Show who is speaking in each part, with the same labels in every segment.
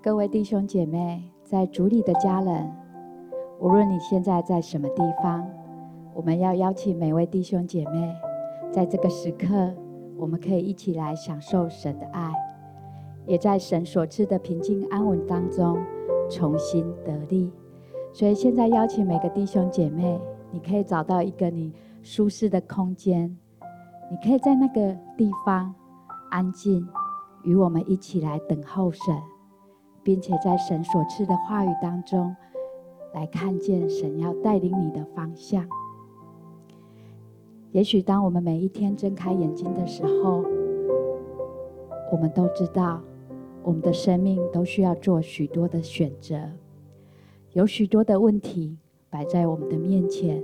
Speaker 1: 各位弟兄姐妹，在主里的家人，无论你现在在什么地方，我们要邀请每位弟兄姐妹，在这个时刻，我们可以一起来享受神的爱，也在神所赐的平静安稳当中重新得力。所以现在邀请每个弟兄姐妹，你可以找到一个你舒适的空间，你可以在那个地方安静，与我们一起来等候神。并且在神所赐的话语当中，来看见神要带领你的方向。也许当我们每一天睁开眼睛的时候，我们都知道，我们的生命都需要做许多的选择，有许多的问题摆在我们的面前，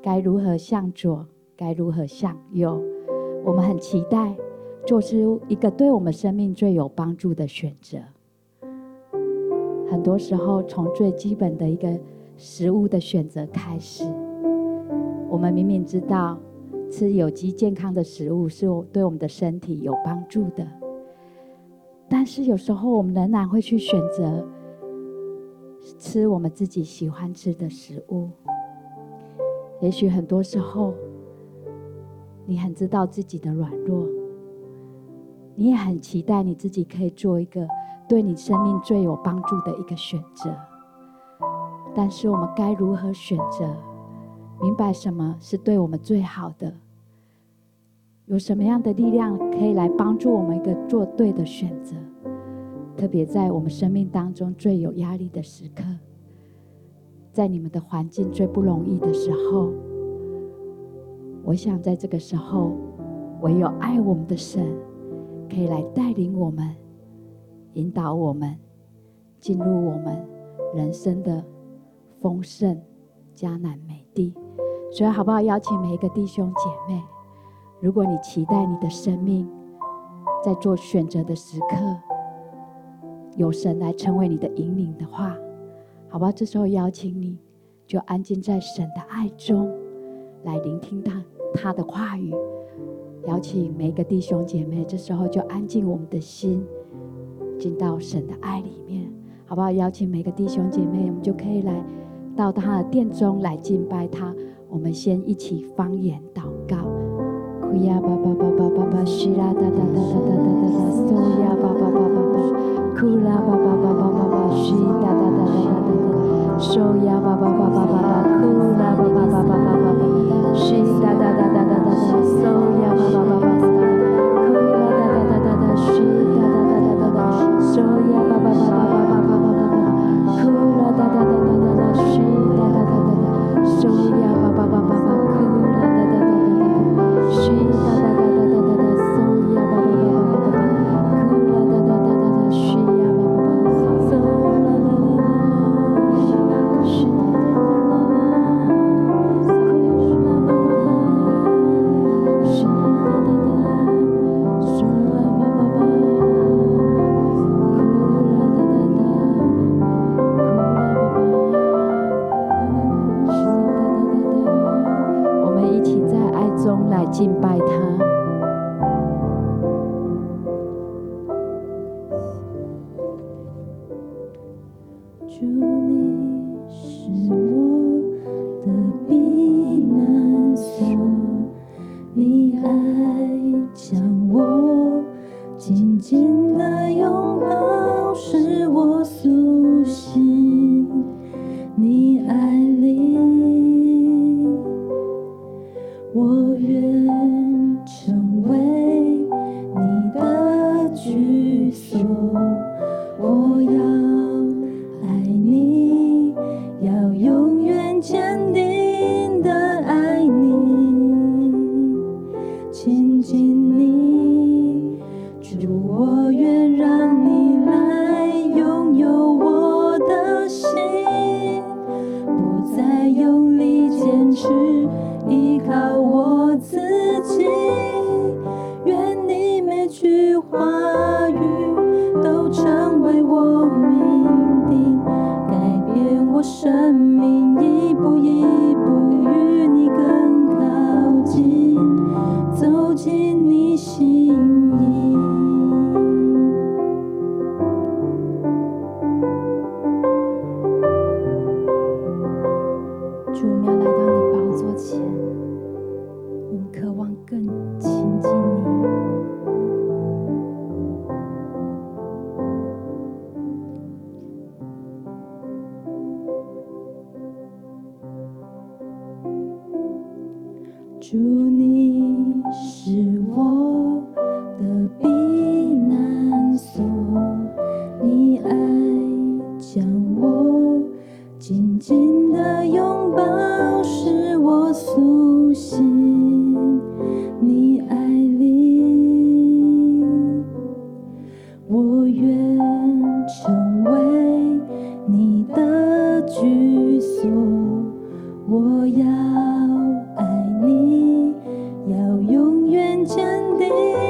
Speaker 1: 该如何向左，该如何向右？我们很期待做出一个对我们生命最有帮助的选择。很多时候，从最基本的一个食物的选择开始，我们明明知道吃有机健康的食物是对我们的身体有帮助的，但是有时候我们仍然会去选择吃我们自己喜欢吃的食物。也许很多时候，你很知道自己的软弱，你也很期待你自己可以做一个。对你生命最有帮助的一个选择，但是我们该如何选择？明白什么是对我们最好的？有什么样的力量可以来帮助我们一个做对的选择？特别在我们生命当中最有压力的时刻，在你们的环境最不容易的时候，我想在这个时候，唯有爱我们的神可以来带领我们。引导我们进入我们人生的丰盛迦南美地，所以好不好？邀请每一个弟兄姐妹，如果你期待你的生命在做选择的时刻，有神来成为你的引领的话，好不好？这时候邀请你，就安静在神的爱中，来聆听他他的话语。邀请每一个弟兄姐妹，这时候就安静我们的心。进到神的爱里面，好不好？邀请每个弟兄姐妹，我们就可以来到他的殿中来敬拜他。我们先一起方言祷告：库呀巴巴巴巴巴巴，西啦哒哒哒哒哒哒哒，松呀巴巴巴巴巴，库啦巴巴巴巴巴巴，西哒哒哒哒哒哒，松呀巴巴巴巴巴巴，库啦巴巴巴巴巴巴，西哒哒哒哒哒哒，松呀巴巴巴巴。话语都成为我命定改变我生 you.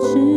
Speaker 1: 是。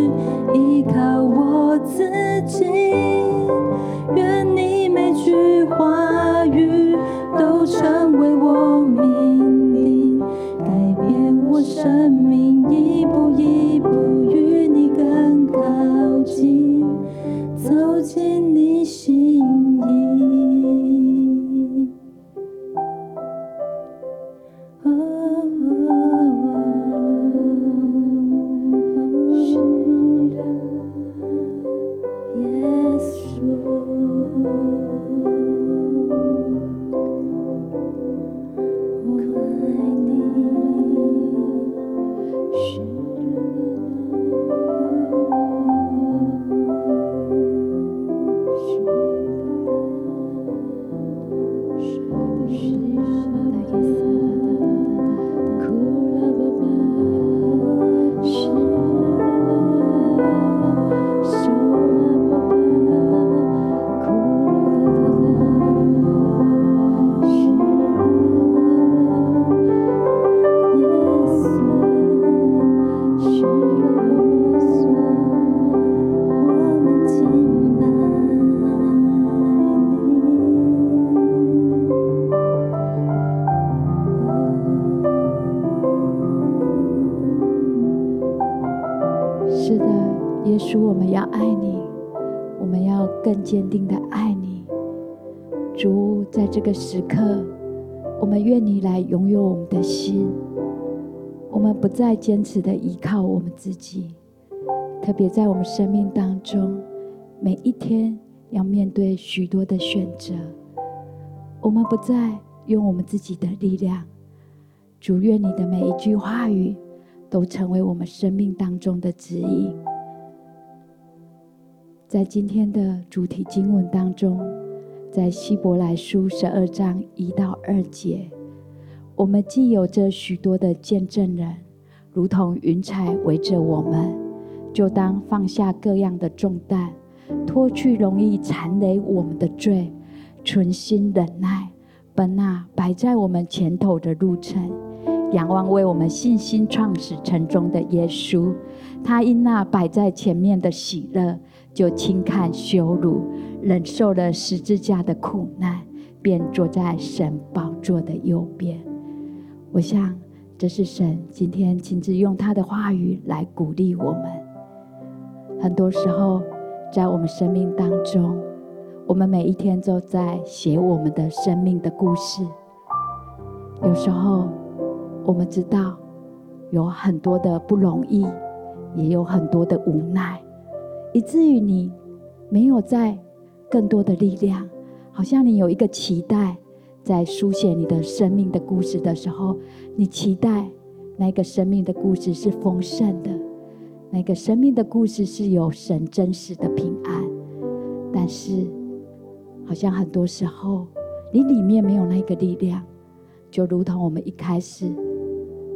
Speaker 1: 个时刻，我们愿你来拥有我们的心，我们不再坚持的依靠我们自己，特别在我们生命当中，每一天要面对许多的选择，我们不再用我们自己的力量。主，愿你的每一句话语都成为我们生命当中的指引。在今天的主题经文当中，在希伯来书十二章一到二节。我们既有着许多的见证人，如同云彩围着我们，就当放下各样的重担，脱去容易缠累我们的罪，存心忍耐，奔那摆在我们前头的路程，仰望为我们信心创始成终的耶稣。他因那摆在前面的喜乐，就轻看羞辱，忍受了十字架的苦难，便坐在神宝座的右边。我想，这是神今天亲自用他的话语来鼓励我们。很多时候，在我们生命当中，我们每一天都在写我们的生命的故事。有时候，我们知道有很多的不容易，也有很多的无奈，以至于你没有在更多的力量，好像你有一个期待。在书写你的生命的故事的时候，你期待那个生命的故事是丰盛的，那个生命的故事是有神真实的平安。但是，好像很多时候你里面没有那个力量，就如同我们一开始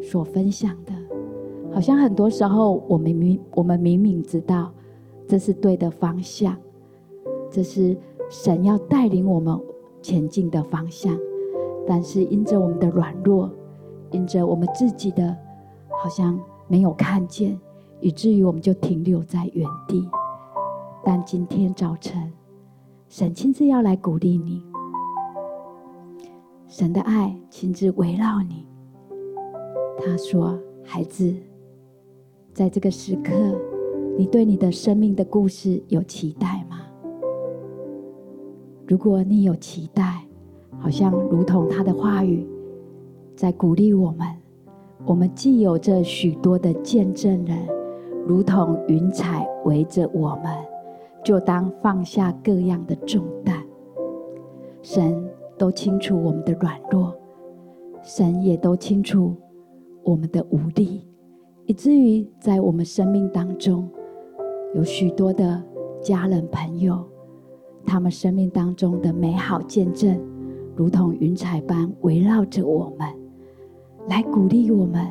Speaker 1: 所分享的，好像很多时候我们明我们明明知道这是对的方向，这是神要带领我们。前进的方向，但是因着我们的软弱，因着我们自己的好像没有看见，以至于我们就停留在原地。但今天早晨，神亲自要来鼓励你，神的爱亲自围绕你。他说：“孩子，在这个时刻，你对你的生命的故事有期待？”如果你有期待，好像如同他的话语在鼓励我们。我们既有着许多的见证人，如同云彩围着我们，就当放下各样的重担。神都清楚我们的软弱，神也都清楚我们的无力，以至于在我们生命当中，有许多的家人朋友。他们生命当中的美好见证，如同云彩般围绕着我们，来鼓励我们，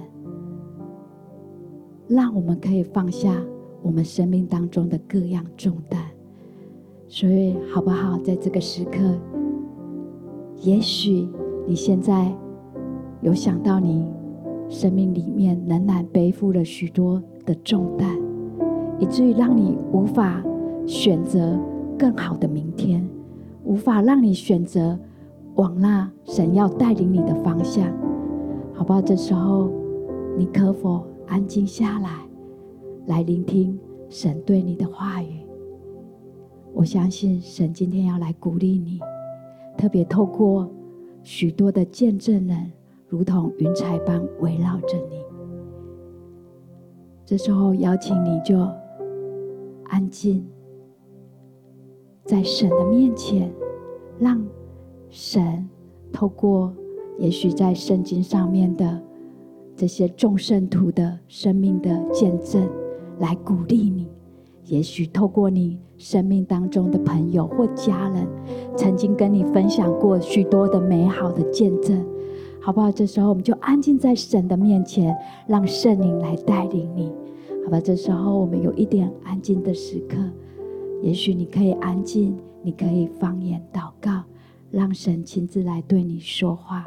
Speaker 1: 让我们可以放下我们生命当中的各样重担。所以，好不好？在这个时刻，也许你现在有想到你生命里面仍然背负了许多的重担，以至于让你无法选择。更好的明天，无法让你选择往那神要带领你的方向，好不好？这时候，你可否安静下来，来聆听神对你的话语？我相信神今天要来鼓励你，特别透过许多的见证人，如同云彩般围绕着你。这时候，邀请你就安静。在神的面前，让神透过也许在圣经上面的这些众圣徒的生命的见证来鼓励你。也许透过你生命当中的朋友或家人，曾经跟你分享过许多的美好的见证，好不好？这时候我们就安静在神的面前，让圣灵来带领你，好吧？这时候我们有一点安静的时刻。也许你可以安静，你可以方言祷告，让神亲自来对你说话。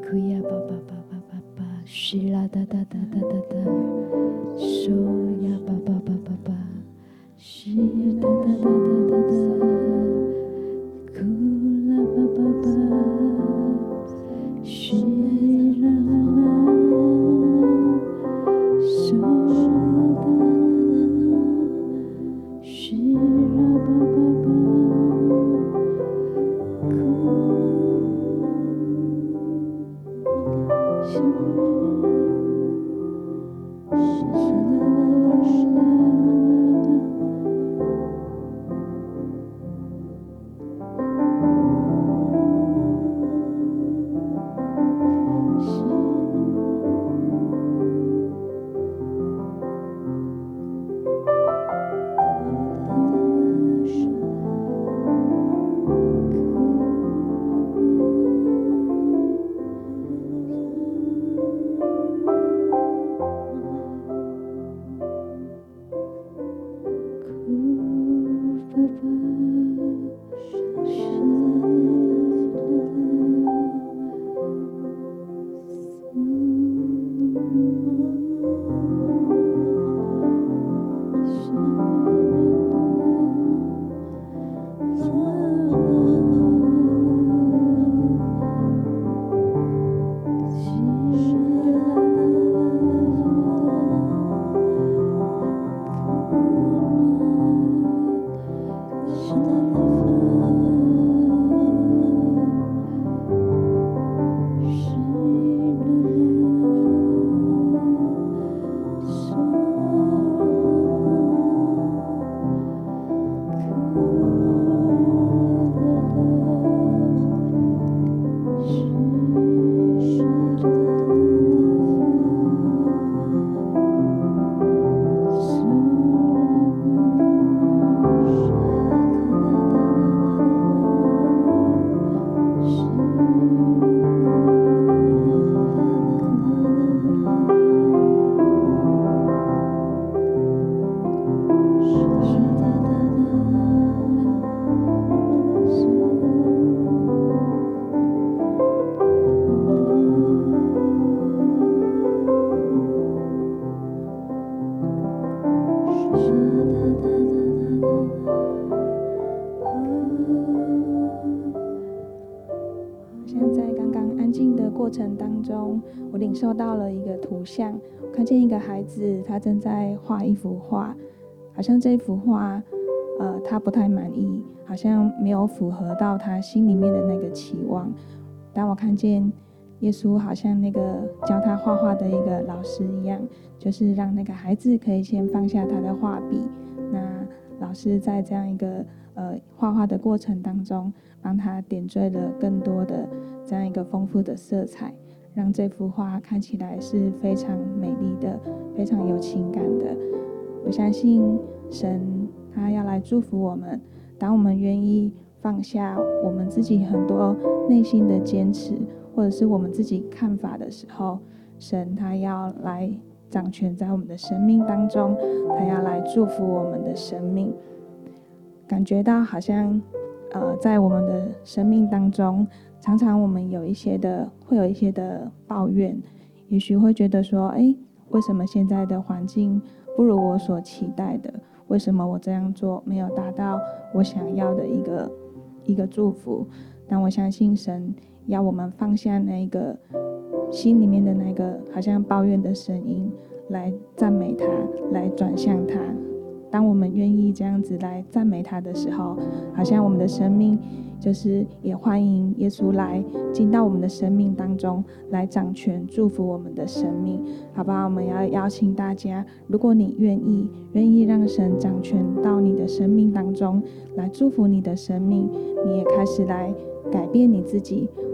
Speaker 2: 可以啊，爸爸爸爸爸
Speaker 1: 爸，是哒哒哒哒哒哒。说呀，爸爸爸爸爸，是哒哒哒哒哒哒。Oh.
Speaker 2: 像，看见一个孩子，他正在画一幅画，好像这幅画，呃，他不太满意，好像没有符合到他心里面的那个期望。当我看见耶稣好像那个教他画画的一个老师一样，就是让那个孩子可以先放下他的画笔，那老师在这样一个呃画画的过程当中，帮他点缀了更多的这样一个丰富的色彩。让这幅画看起来是非常美丽的，非常有情感的。我相信神他要来祝福我们，当我们愿意放下我们自己很多内心的坚持，或者是我们自己看法的时候，神他要来掌权在我们的生命当中，他要来祝福我们的生命。感觉到好像，呃，在我们的生命当中。常常我们有一些的，会有一些的抱怨，也许会觉得说，哎，为什么现在的环境不如我所期待的？为什么我这样做没有达到我想要的一个一个祝福？但我相信神要我们放下那个心里面的那个好像抱怨的声音，来赞美他，来转向他。当我们愿意这样子来赞美他的时候，好像我们的生命就是也欢迎耶稣来进到我们的生命当中，来掌权祝福我们的生命，好不好？我们要邀请大家，如果你愿意，愿意让神掌权到你的生命当中，来祝福你的生命，你也开始来改变你自己。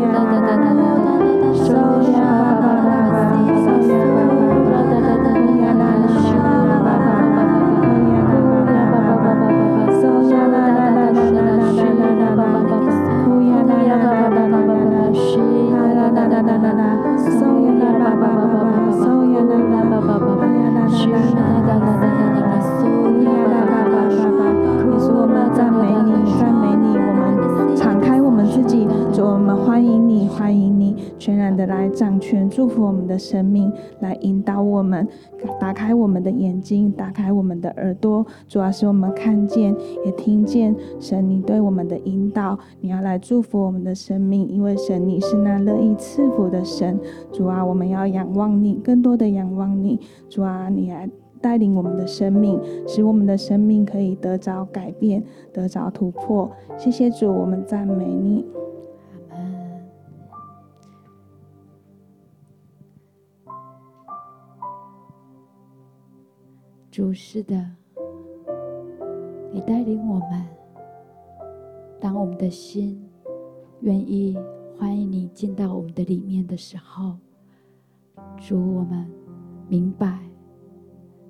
Speaker 2: Soya Soya 全然的来掌权。全祝福我们的生命，来引导我们，打开我们的眼睛，打开我们的耳朵，主要是我们看见也听见神你对我们的引导，你要来祝福我们的生命，因为神你是那乐意赐福的神。主啊，我们要仰望你，更多的仰望你。主啊，你来带领我们的生命，使我们的生命可以得着改变，得着突破。谢谢主，我们赞美你。
Speaker 1: 主是的，你带领我们。当我们的心愿意欢迎你进到我们的里面的时候，主，我们明白，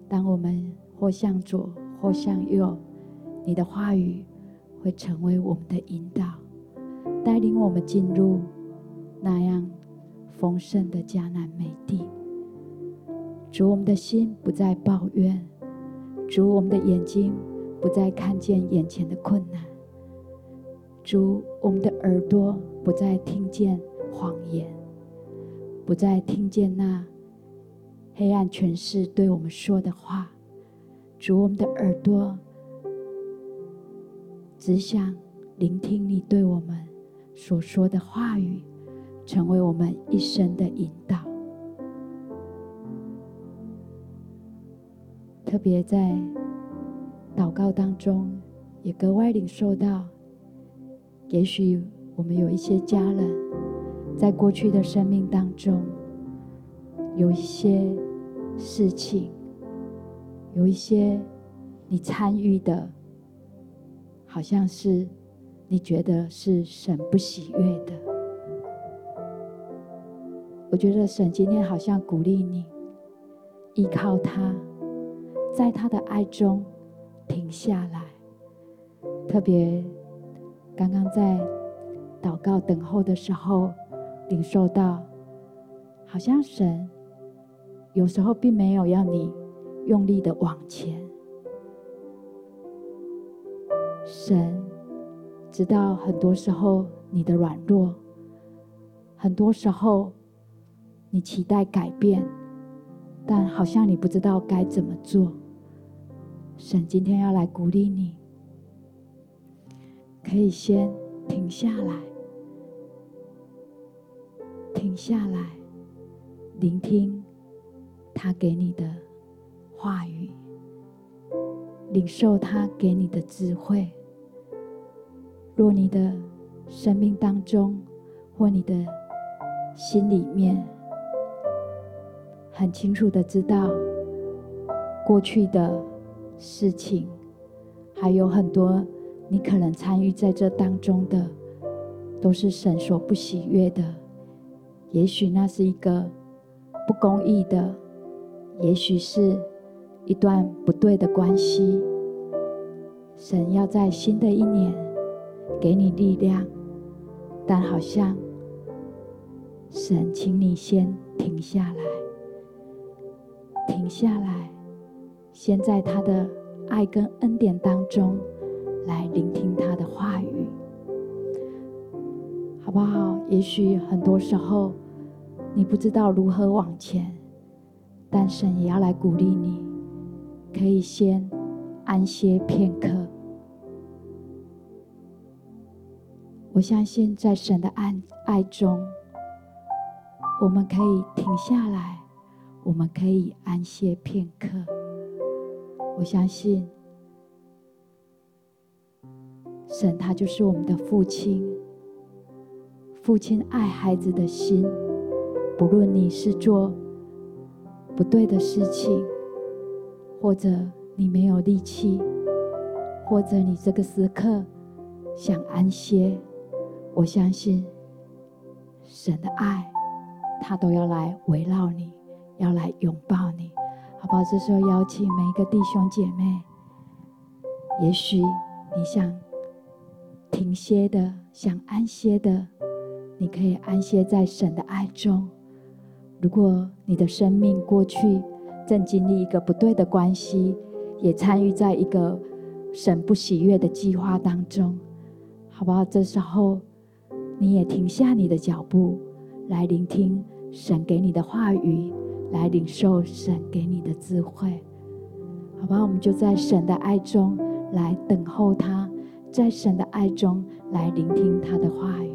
Speaker 1: 当我们或向左或向右，你的话语会成为我们的引导，带领我们进入那样丰盛的迦南美地。主，我们的心不再抱怨。主，我们的眼睛不再看见眼前的困难；主，我们的耳朵不再听见谎言，不再听见那黑暗权势对我们说的话；主，我们的耳朵只想聆听你对我们所说的话语，成为我们一生的引导。特别在祷告当中，也格外领受到，也许我们有一些家人，在过去的生命当中，有一些事情，有一些你参与的，好像是你觉得是神不喜悦的。我觉得神今天好像鼓励你，依靠他。在他的爱中停下来，特别刚刚在祷告等候的时候，领受到，好像神有时候并没有要你用力的往前，神知道很多时候你的软弱，很多时候你期待改变，但好像你不知道该怎么做。神今天要来鼓励你，可以先停下来，停下来，聆听他给你的话语，领受他给你的智慧。若你的生命当中，或你的心里面，很清楚的知道过去的。事情还有很多，你可能参与在这当中的，都是神所不喜悦的。也许那是一个不公义的，也许是一段不对的关系。神要在新的一年给你力量，但好像神请你先停下来，停下来。先在他的爱跟恩典当中来聆听他的话语，好不好？也许很多时候你不知道如何往前，但神也要来鼓励你，可以先安歇片刻。我相信在神的爱爱中，我们可以停下来，我们可以安歇片刻。我相信，神他就是我们的父亲。父亲爱孩子的心，不论你是做不对的事情，或者你没有力气，或者你这个时刻想安歇，我相信神的爱，他都要来围绕你，要来拥抱你。好不好？这时候邀请每一个弟兄姐妹，也许你想停歇的，想安歇的，你可以安歇在神的爱中。如果你的生命过去正经历一个不对的关系，也参与在一个神不喜悦的计划当中，好不好？这时候你也停下你的脚步，来聆听神给你的话语，来领受神给你的智慧。好吧，我们就在神的爱中来等候他，在神的爱中来聆听他的话语。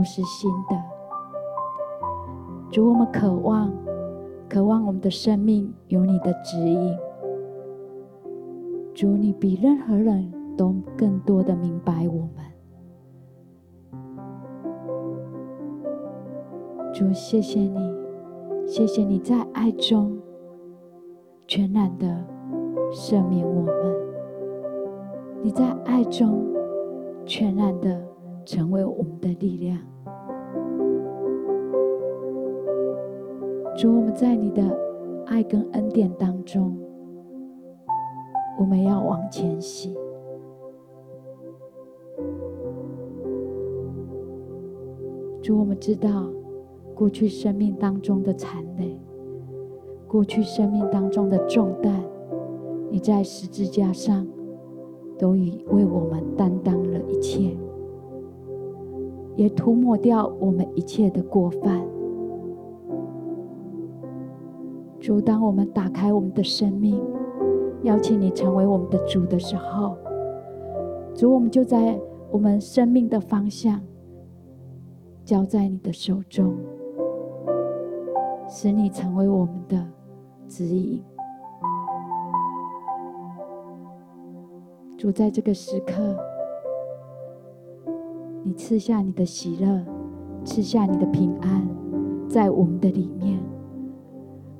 Speaker 1: 都是新的，主，我们渴望，渴望我们的生命有你的指引。主，你比任何人都更多的明白我们。主，谢谢你，谢谢你在爱中全然的赦免我们，你在爱中全然的。成为我们的力量，主，我们在你的爱跟恩典当中，我们要往前行。主，我们知道过去生命当中的残累，过去生命当中的重担，你在十字架上都已为我们担当了一切。也涂抹掉我们一切的过犯。主，当我们打开我们的生命，邀请你成为我们的主的时候，主，我们就在我们生命的方向交在你的手中，使你成为我们的指引。主，在这个时刻。你赐下你的喜乐，赐下你的平安，在我们的里面，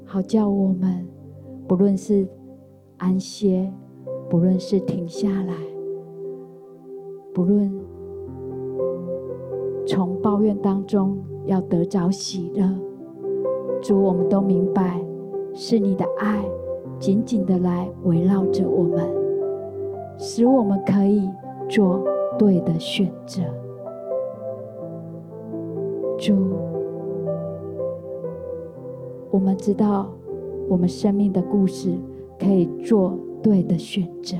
Speaker 1: 好叫我们不论是安歇，不论是停下来，不论从抱怨当中要得着喜乐，主，我们都明白是你的爱紧紧的来围绕着我们，使我们可以做对的选择。主，我们知道，我们生命的故事可以做对的选择，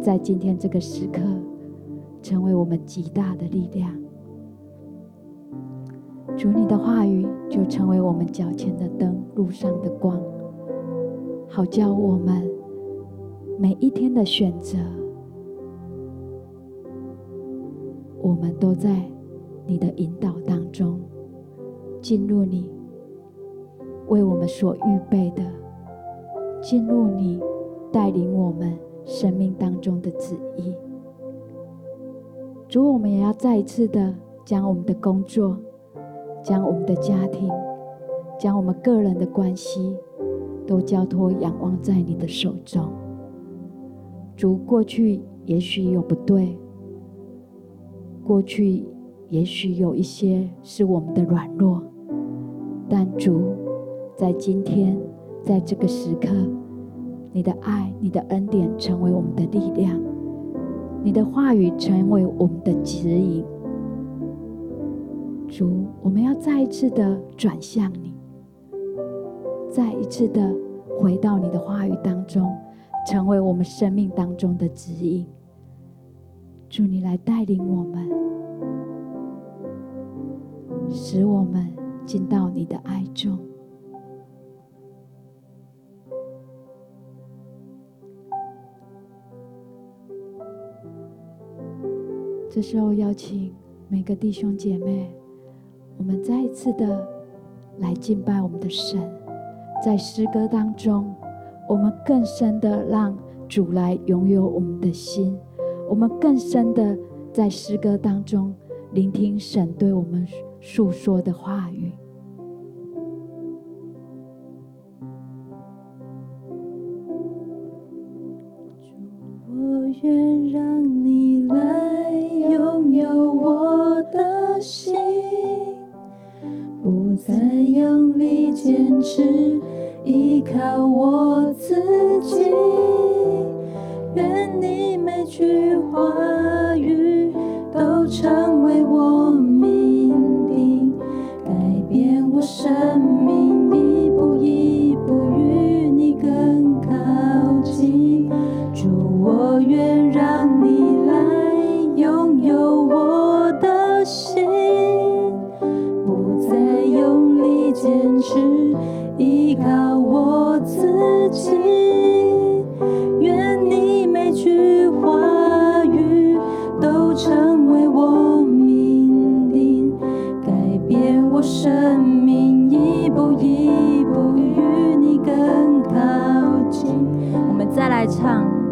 Speaker 1: 在今天这个时刻，成为我们极大的力量。主，你的话语就成为我们脚前的灯，路上的光，好叫我们每一天的选择，我们都在你的引导当中，进入你为我们所预备的，进入你带领我们生命当中的旨意。主，我们也要再一次的将我们的工作。将我们的家庭，将我们个人的关系，都交托仰望在你的手中。主，过去也许有不对，过去也许有一些是我们的软弱，但主，在今天，在这个时刻，你的爱、你的恩典成为我们的力量，你的话语成为我们的指引。主，我们要再一次的转向你，再一次的回到你的话语当中，成为我们生命当中的指引。主，你来带领我们，使我们进到你的爱中。这时候，邀请每个弟兄姐妹。我们再一次的来敬拜我们的神，在诗歌当中，我们更深的让主来拥有我们的心，我们更深的在诗歌当中聆听神对我们诉说的话
Speaker 3: 语。我愿让你来拥有我的心。不再用力坚持，依靠我自己。愿你每句话语都成为我生命，唱。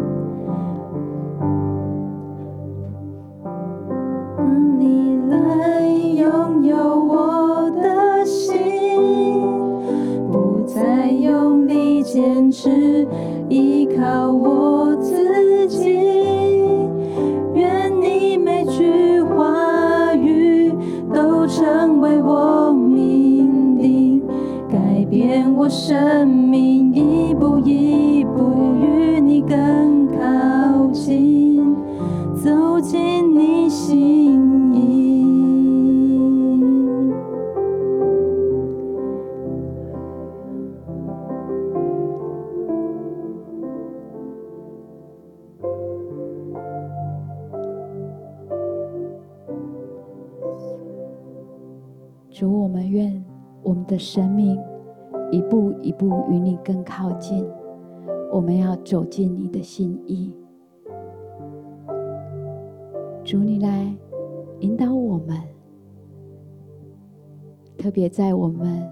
Speaker 1: 主，你来引导我们，特别在我们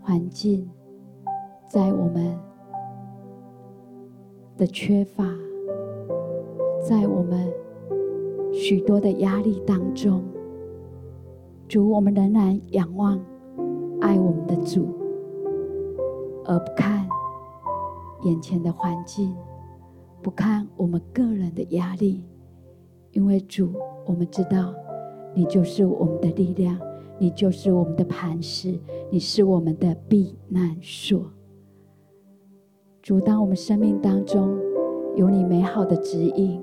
Speaker 1: 环境，在我们的缺乏，在我们许多的压力当中。主，我们仍然仰望爱我们的主，而不看眼前的环境，不看我们个人的压力，因为主，我们知道你就是我们的力量，你就是我们的磐石，你是我们的避难所。主，当我们生命当中有你美好的指引，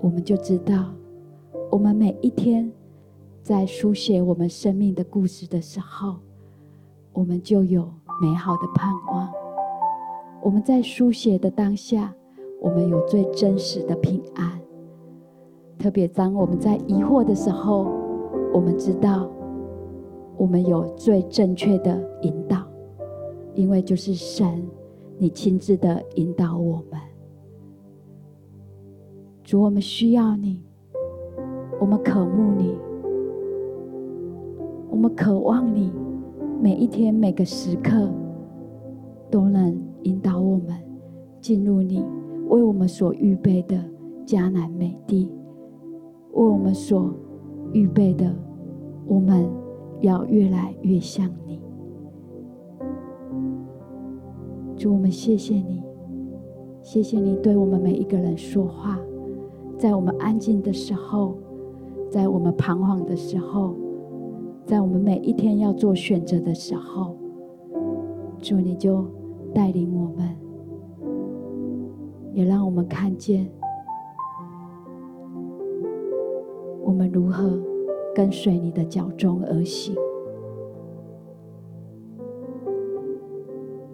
Speaker 1: 我们就知道，我们每一天。在书写我们生命的故事的时候，我们就有美好的盼望。我们在书写的当下，我们有最真实的平安。特别当我们在疑惑的时候，我们知道，我们有最正确的引导，因为就是神，你亲自的引导我们。主，我们需要你，我们渴慕你，我们渴望你，每一天每个时刻都能引导我们进入你为我们所预备的迦南美地，为我们所预备的。我们要越来越像你，主，我们谢谢你，谢谢你对我们每一个人说话，在我们安静的时候，在我们彷徨的时候，在我们每一天要做选择的时候，主，你就带领我，也让我们看见我们如何。跟随你的脚踪而行，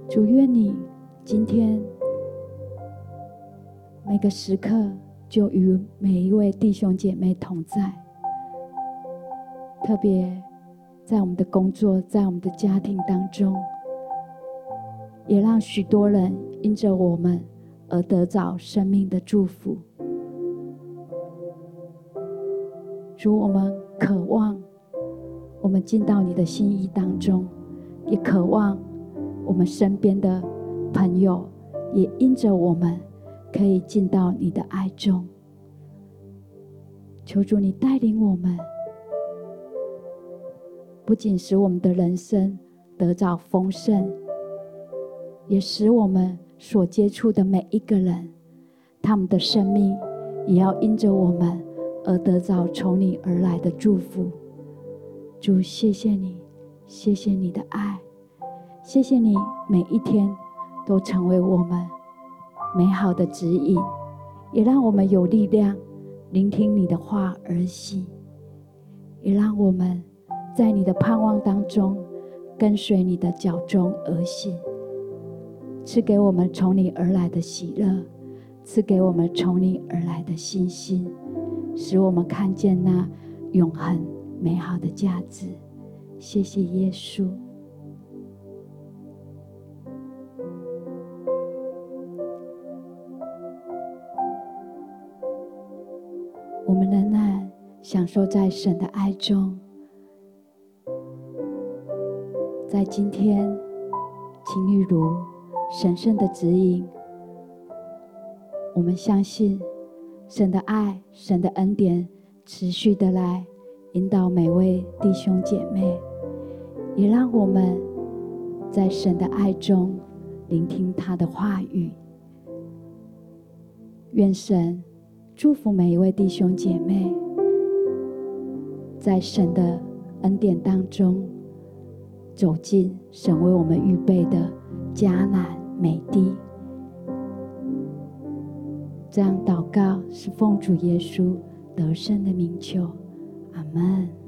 Speaker 1: 主，愿你今天每个时刻就与每一位弟兄姐妹同在，特别在我们的工作，在我们的家庭当中，也让许多人因着我们而得着生命的祝福。主，我们。渴望我们进到你的心意当中，也渴望我们身边的朋友也因着我们可以进到你的爱中。求主你带领我们，不仅使我们的人生得着丰盛，也使我们所接触的每一个人，他们的生命也要因着我们。而得到从你而来的祝福，主，谢谢你，谢谢你的爱，谢谢你每一天都成为我们美好的指引，也让我们有力量聆听你的话而行，也让我们在你的盼望当中跟随你的脚踪而行，赐给我们从你而来的喜乐，赐给我们从你而来的信心。使我们看见那永恒美好的价值。谢谢耶稣。我们仍然享受在神的爱中。在今天，请玉如神圣的指引，我们相信。神的爱，神的恩典，持续的来引导每位弟兄姐妹，也让我们在神的爱中聆听他的话语。愿神祝福每一位弟兄姐妹，在神的恩典当中走进神为我们预备的迦南美的。这样祷告是奉主耶稣得胜的名求，阿门。